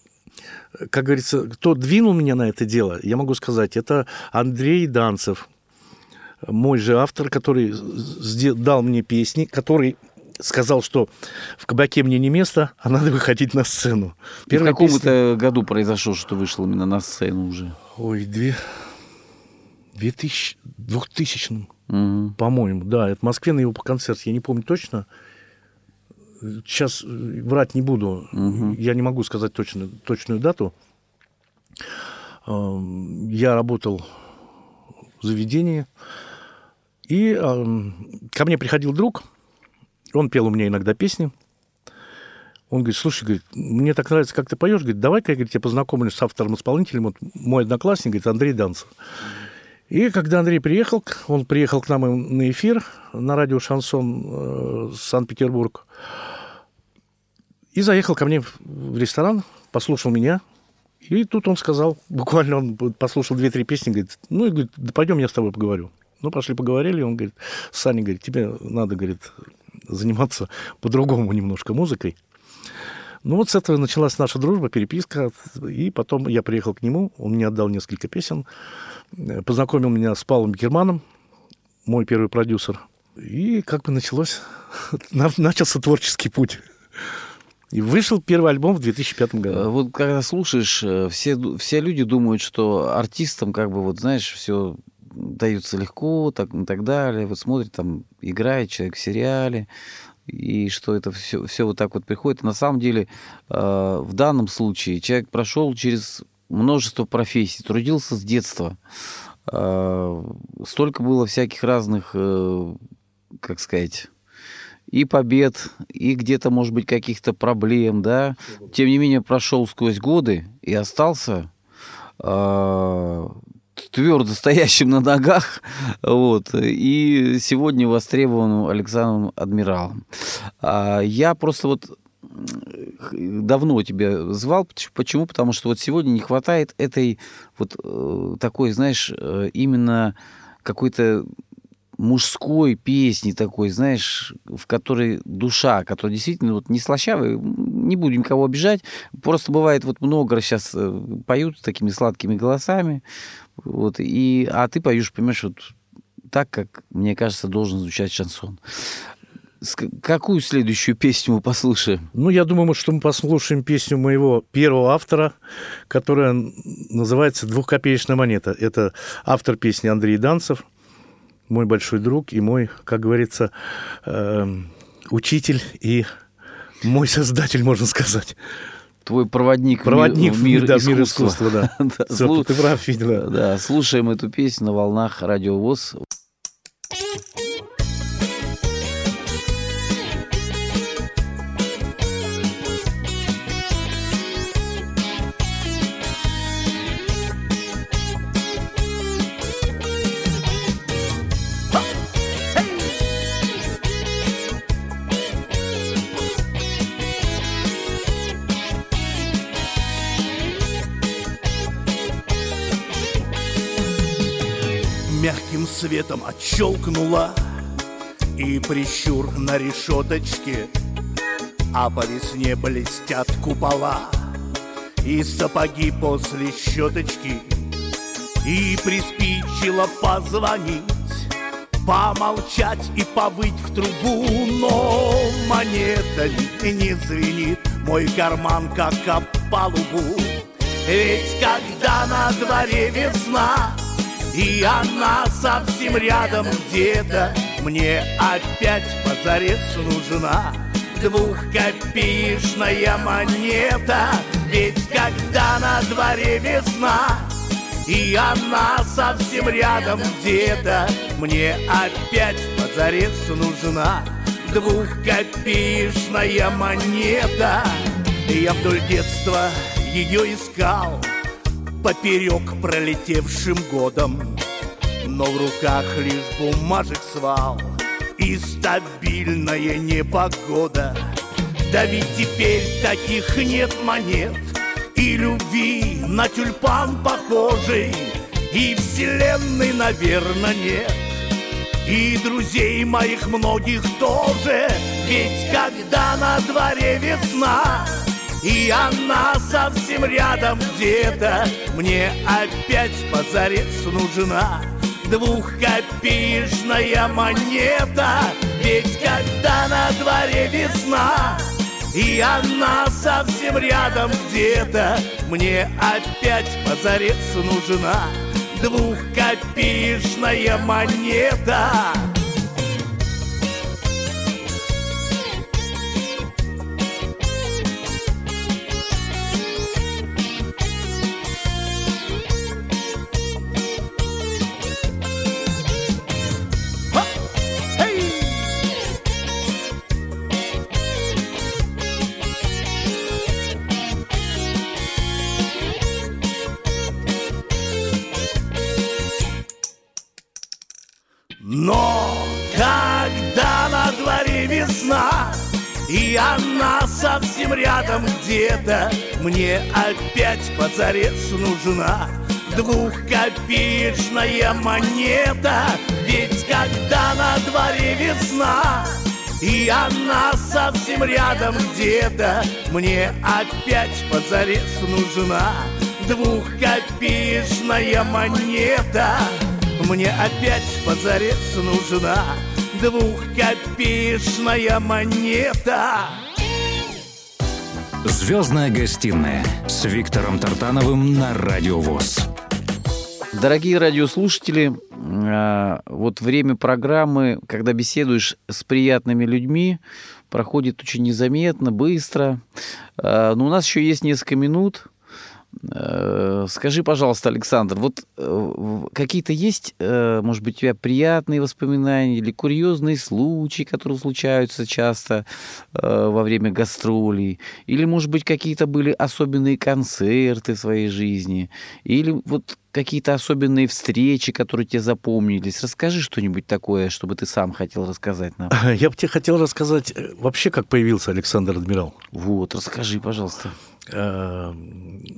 C: как говорится, кто двинул меня на это дело, я могу сказать, это Андрей Данцев, мой же автор, который дал мне песни, который сказал, что в кабаке мне не место, а надо выходить на сцену.
B: И в
C: Первая
B: каком
C: песня-
B: это году произошло, что вышел именно на сцену уже?
C: Ой, две... 2000... 2000
B: Мгм.
C: по-моему, да. Это в Москве на его концерт, я не помню точно. Сейчас э, врать не буду.
B: Мгм.
C: Я не могу сказать точно, точную дату. Эм, Я работал в заведении. И эм, ко мне приходил друг. Он пел у меня иногда песни. Он говорит, слушай, говорит, мне так нравится, как ты поешь. Говорит, давай-ка я говорит, тебя познакомлю с автором-исполнителем. Вот мой одноклассник, говорит, Андрей Данцев. И когда Андрей приехал, он приехал к нам на эфир на радио «Шансон» э, Санкт-Петербург. И заехал ко мне в- ресторан, послушал меня. И тут он сказал, буквально он послушал две-три песни, говорит, ну и говорит, да пойдем я с тобой поговорю. Ну, пошли поговорили, он говорит, Саня, говорит, тебе надо, говорит, заниматься по-другому немножко музыкой. Ну, вот с этого началась наша дружба, переписка. И потом я приехал к нему, он мне отдал несколько песен, э, познакомил меня с Павлом Германом, мой первый продюсер. И как бы началось, [LAUGHS] на- начался творческий путь. И вышел первый альбом в 2005
B: Э,
C: году.
B: Вот когда слушаешь, э, все, все люди думают, что артистам, как бы, вот знаешь, все дается легко, так, и так далее. Вот смотрит, там, играет человек в сериале, и что это все, все вот так вот приходит. На самом деле, э, в данном случае человек прошел через множество профессий, трудился с детства. э, столько было всяких разных, э, как сказать, и побед, и где-то, может быть, каких-то проблем, да. Тем не менее, прошел сквозь годы и остался э, твердо стоящим на ногах, вот, и сегодня востребованным Александром Адмиралом. А я просто вот давно тебя звал. Почему? Потому что вот сегодня не хватает этой вот э, такой, знаешь, э, именно какой-то мужской песни такой, знаешь, в которой душа, которая действительно вот не слащавая, не будем кого обижать, просто бывает вот много сейчас э, поют такими сладкими голосами, вот, и, а ты поешь, понимаешь, вот так, как, мне кажется, должен звучать шансон. Какую следующую песню мы послушаем?
C: Ну, я думаю, что мы послушаем песню моего первого автора, которая называется «Двухкопеечная монета». Это автор песни Андрей Данцев, мой большой друг и мой, как говорится, э, учитель и мой создатель, можно сказать.
B: Твой проводник,
C: проводник
B: в мир,
C: да,
B: искусства.
C: мир искусства. Да. [LAUGHS] да, Все, слу... ты прав, видела. [LAUGHS]
B: Да, слушаем эту песню на волнах радиовоз.
D: Светом отщелкнула И прищур на решеточке А по весне блестят купола И сапоги после щеточки. И приспичило позвонить Помолчать и повыть в трубу Но монета не звенит Мой карман как об палубу. Ведь когда на дворе весна и она совсем рядом где-то Мне опять позарез нужна. Двухкопеечная монета. Ведь когда на дворе весна И она совсем рядом где-то Мне опять позарез нужна. Двухкопеечная монета. Я вдоль детства ее искал поперек пролетевшим годом. Но в руках лишь бумажек свал И стабильная непогода. Да ведь теперь таких нет монет И любви на тюльпан похожий И вселенной, наверное, нет. И друзей моих многих тоже Ведь когда на дворе весна и она совсем рядом где-то. Мне опять позарез нужна Двухкопеечная монета. Ведь когда на дворе весна И она совсем рядом где-то Мне опять позарез нужна Двухкопеечная монета Но когда на дворе весна И она совсем рядом где-то Мне опять позарез нужна Двухкопеечная монета. Ведь когда на дворе весна и она совсем рядом где-то Мне опять позарез нужна Двухкопеечная монета мне опять позарез нужна двухкопеечная монета.
A: Звездная гостиная с Виктором Тартановым на Радиовоз.
B: Дорогие радиослушатели, а, вот время программы, когда беседуешь с приятными людьми, проходит очень незаметно, быстро. А, но у нас еще есть несколько минут. Э, Скажи, пожалуйста, Александр, вот э, какие-то есть, э, может быть, у тебя приятные воспоминания или курьезные случаи, которые случаются часто во время гастролей? Или, может быть, какие-то были особенные концерты в своей жизни? Или вот какие-то особенные встречи, которые тебе запомнились? Расскажи что-нибудь такое, чтобы ты сам хотел рассказать нам. [LAUGHS]
C: Я бы тебе хотел рассказать вообще, как появился Александр Адмирал.
B: Вот, расскажи, пожалуйста.
C: Э,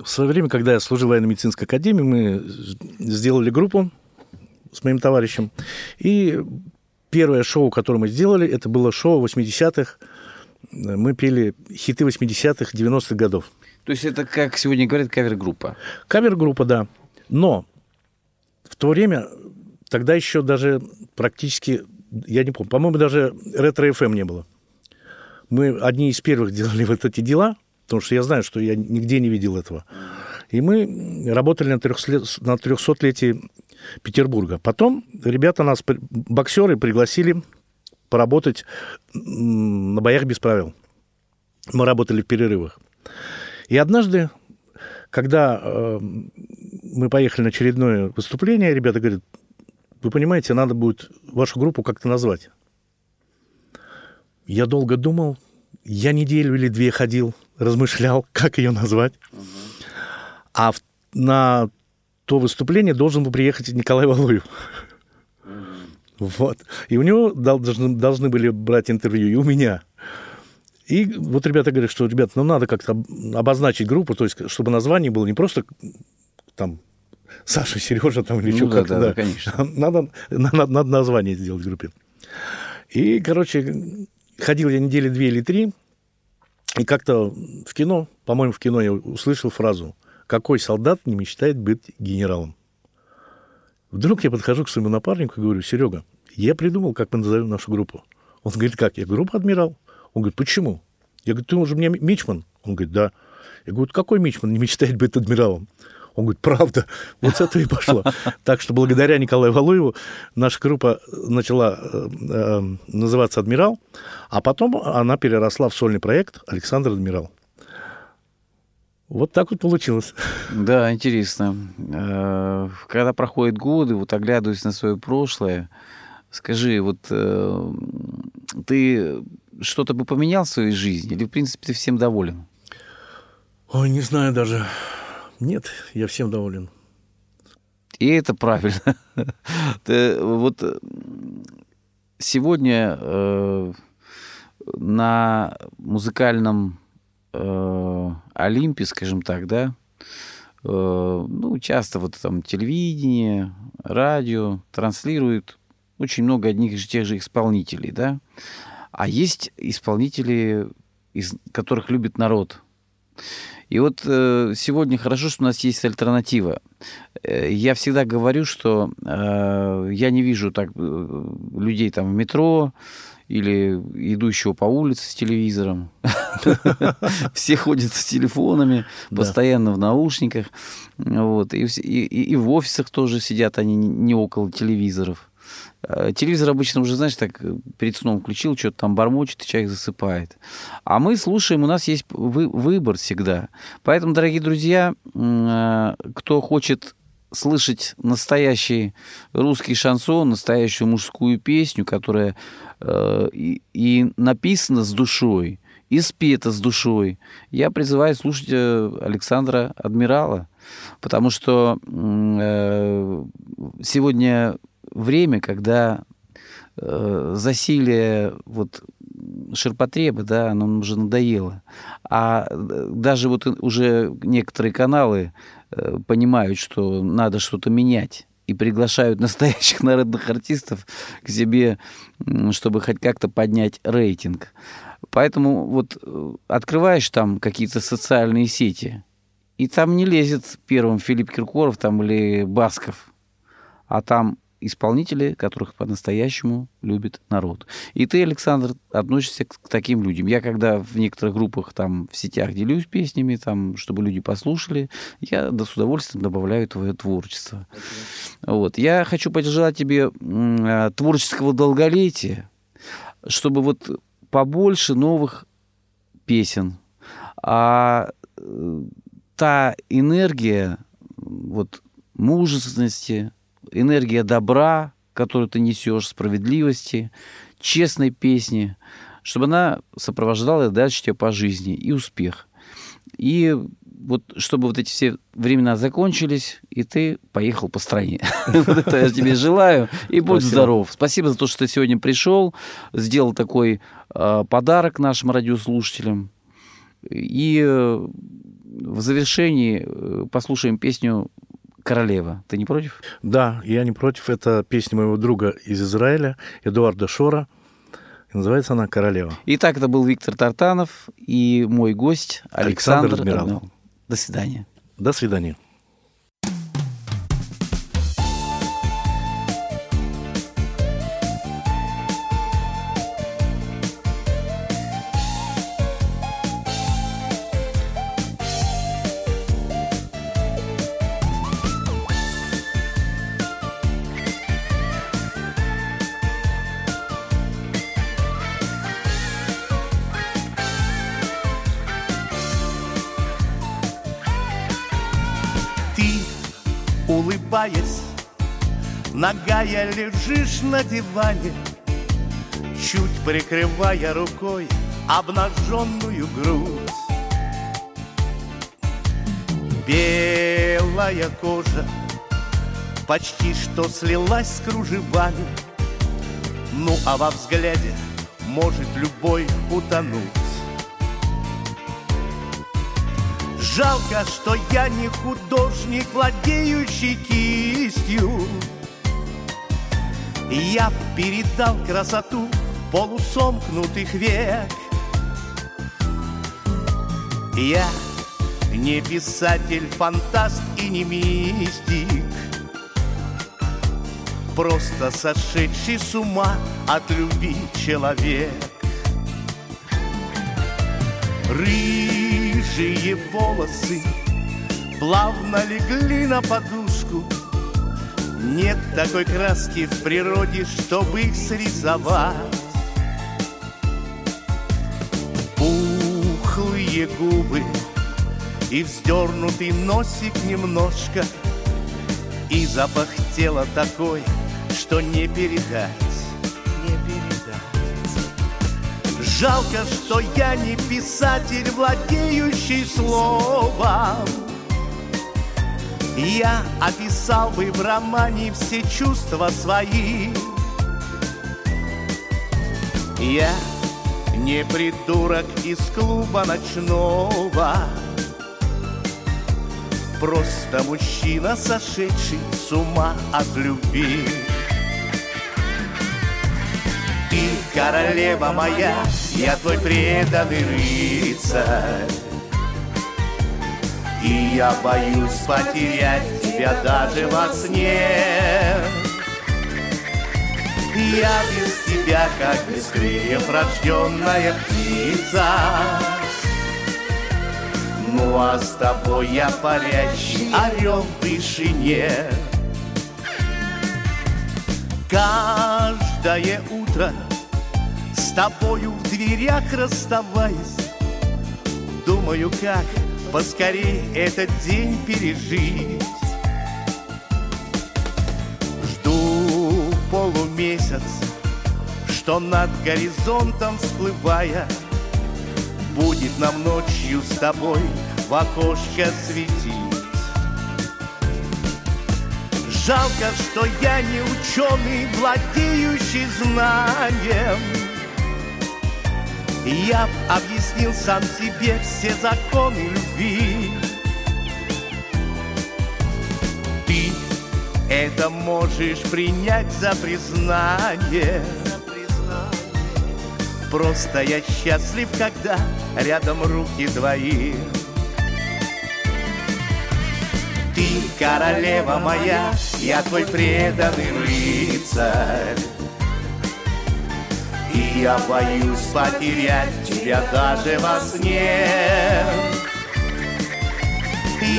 C: В свое время, когда я служил в военно-медицинской академии, мы сделали группу с моим товарищем. И первое шоу, которое мы сделали, это было шоу 80-х. Мы пели хиты 80-х, 90-х годов.
B: То есть это, как сегодня говорят, кавер-группа.
C: Кавер-группа, да. Но в то время, тогда еще даже практически, я не помню, по-моему, даже ретро-ФМ не было. Мы одни из первых [LAUGHS] делали вот эти дела, потому что я знаю, что я нигде не видел этого. И мы работали на 300 на 300-летии Петербурга. Потом ребята нас, боксеры, пригласили поработать на боях без правил. Мы работали в перерывах. И однажды, когда э, мы поехали на очередное выступление, ребята говорят, вы понимаете, надо будет вашу группу как-то назвать. Я долго думал, я неделю или две ходил, размышлял, [LAUGHS] как ее назвать. А в- на то выступление должен был приехать Николай Валуев. Вот. И у него дол- должны, должны были брать интервью, и у меня. И вот ребята говорят, что, ребят, ну надо как-то об- обозначить группу, то есть, чтобы название было не просто там Саша, Сережа там или
B: Ну
C: что
B: да,
C: как-то,
B: да, да, конечно. [LAUGHS]
C: Надо, надо, надо название сделать группе. И, короче, ходил я недели две или три, и как-то в кино, по-моему, в кино я услышал фразу «Какой солдат не мечтает быть генералом?» Вдруг я подхожу к своему напарнику и говорю, Серега, я придумал, как мы назовем нашу группу. Он говорит, как? Я говорю, группа «Адмирал». Он говорит, почему? Я говорю, ты уже мне мичман? Он говорит, да. Я говорю, какой мичман не мечтает быть адмиралом? Он говорит, правда. Вот с этого и пошло. Так что благодаря Николаю Валуеву наша группа начала э, э, называться «Адмирал», а потом она переросла в сольный проект «Александр Адмирал». Вот так вот получилось.
B: Да, интересно. Э, Когда проходят годы, вот оглядываясь на свое прошлое, скажи, вот ты что-то бы поменял в своей жизни или, в принципе, ты всем доволен?
C: Ой, не знаю даже. Нет, я всем доволен.
B: И это правильно. [LAUGHS] Ты вот э, сегодня э, на музыкальном э, Олимпе, скажем так, да, э, ну, часто вот там телевидение, радио транслируют очень много одних и тех же исполнителей, да, а есть исполнители, из которых любит народ. И вот э, сегодня хорошо, что у нас есть альтернатива. Э, Я всегда говорю, что э, я не вижу так людей там в метро или идущего по улице с телевизором. [LAUGHS] Все ходят с телефонами, постоянно в наушниках. Вот. И, и- в офисах тоже сидят они не около телевизоров. Э, Телевизор обычно уже, знаешь, так э, перед сном включил, что-то там бормочет, и человек засыпает. А мы слушаем, у нас есть вы- выбор всегда. Поэтому, дорогие друзья, э, кто хочет слышать настоящий русский шансон, настоящую мужскую песню, которая и, и написана с душой, и спета с душой, я призываю слушать Александра Адмирала, потому что э, сегодня время, когда э, засилие вот ширпотреба, да, оно уже надоело. А э, даже вот уже некоторые каналы э, понимают, что надо что-то менять и приглашают [LAUGHS] настоящих народных артистов к себе, чтобы хоть как-то поднять рейтинг. Поэтому вот э, открываешь там какие-то социальные сети, и там не лезет первым Филипп Киркоров там или Басков, а там исполнители, которых по-настоящему любит народ. И ты, Александр, относишься к, таким людям. Я когда в некоторых группах там в сетях делюсь песнями, там, чтобы люди послушали, я да, с удовольствием добавляю твое творчество. Вот. Я хочу пожелать тебе э, творческого долголетия, чтобы вот побольше новых песен. А э, та энергия вот мужественности, энергия добра, которую ты несешь, справедливости, честной песни, чтобы она сопровождала дальше тебя по жизни и успех. И вот чтобы вот эти все времена закончились, и ты поехал по стране. [LAUGHS] Вот это я тебе желаю. И будь здоров. Спасибо за то, что ты сегодня пришел, сделал такой э, подарок нашим радиослушателям. И э, в завершении э, послушаем песню «Королева». Ты не против?
C: Да, я не против. Это песня моего друга из Израиля, Эдуарда Шора. Называется она «Королева».
B: Итак, это был Виктор Тартанов и мой гость
C: Александр
B: Александр,
C: Адмирал.
B: Адмирал. До свидания.
C: До свидания.
D: Улыбаясь, ногая лежишь на диване, Чуть прикрывая рукой обнаженную грудь. Белая кожа почти что слилась с кружевами, Ну а во взгляде может любой утонуть. Жалко, что я не художник, владеющий кистью. Я передал красоту полусомкнутых век. Я не писатель, фантаст и не мистик, Просто сошедший с ума от любви человек. Рыжие волосы плавно легли на подушку. Нет такой краски в природе, чтобы их срисовать. Пухлые губы и вздернутый носик немножко, И запах тела такой, что не передать, Жалко, что я не писатель, владеющий словом. Я описал бы в романе все чувства свои. Я не придурок из клуба ночного, Просто мужчина, сошедший с ума от любви. Ты королева моя, я твой преданный рыцарь. И я боюсь потерять тебя даже во сне. Я без тебя, как без крыльев рожденная птица. Ну а с тобой я парящий орел в вышине. Каждое утро тобою в дверях расставаясь, Думаю, как поскорей этот день пережить. Жду полумесяц, что над горизонтом всплывая, Будет нам ночью с тобой в окошко светить. Жалко, что я не ученый, владеющий знанием. Я б объяснил сам себе все законы любви. Ты это можешь принять за признание. Просто я счастлив, когда рядом руки твои. Ты королева моя, я твой преданный рыцарь. И я боюсь потерять тебя даже во сне.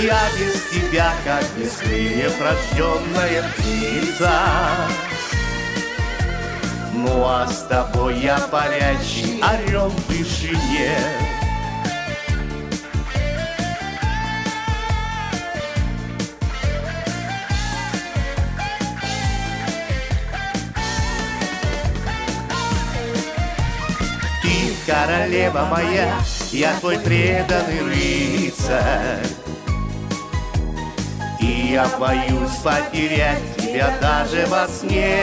D: Я без тебя, как без крыльев рожденная птица. Ну а с тобой я парящий орел в вышине. Королева моя, я твой преданный рыцарь. И я боюсь потерять тебя даже во сне.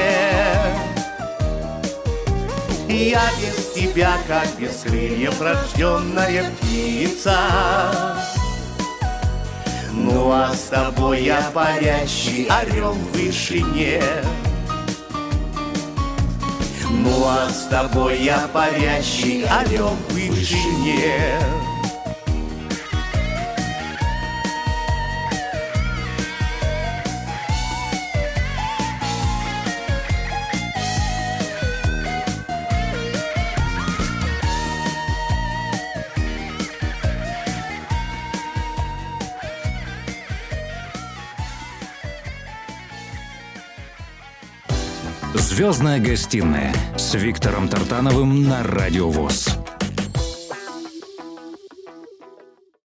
D: Я без тебя, как без крыльев рожденная птица. Ну а с тобой я парящий орел в вышине. Ну а с тобой я парящий орел в вышине.
A: «Звездная гостиная» с Виктором Тартановым на Радио ВОЗ.